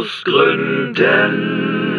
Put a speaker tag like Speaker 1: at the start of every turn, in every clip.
Speaker 1: aus Gründen.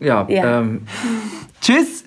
Speaker 2: Ja,
Speaker 3: Ja.
Speaker 2: Ähm, tschüss.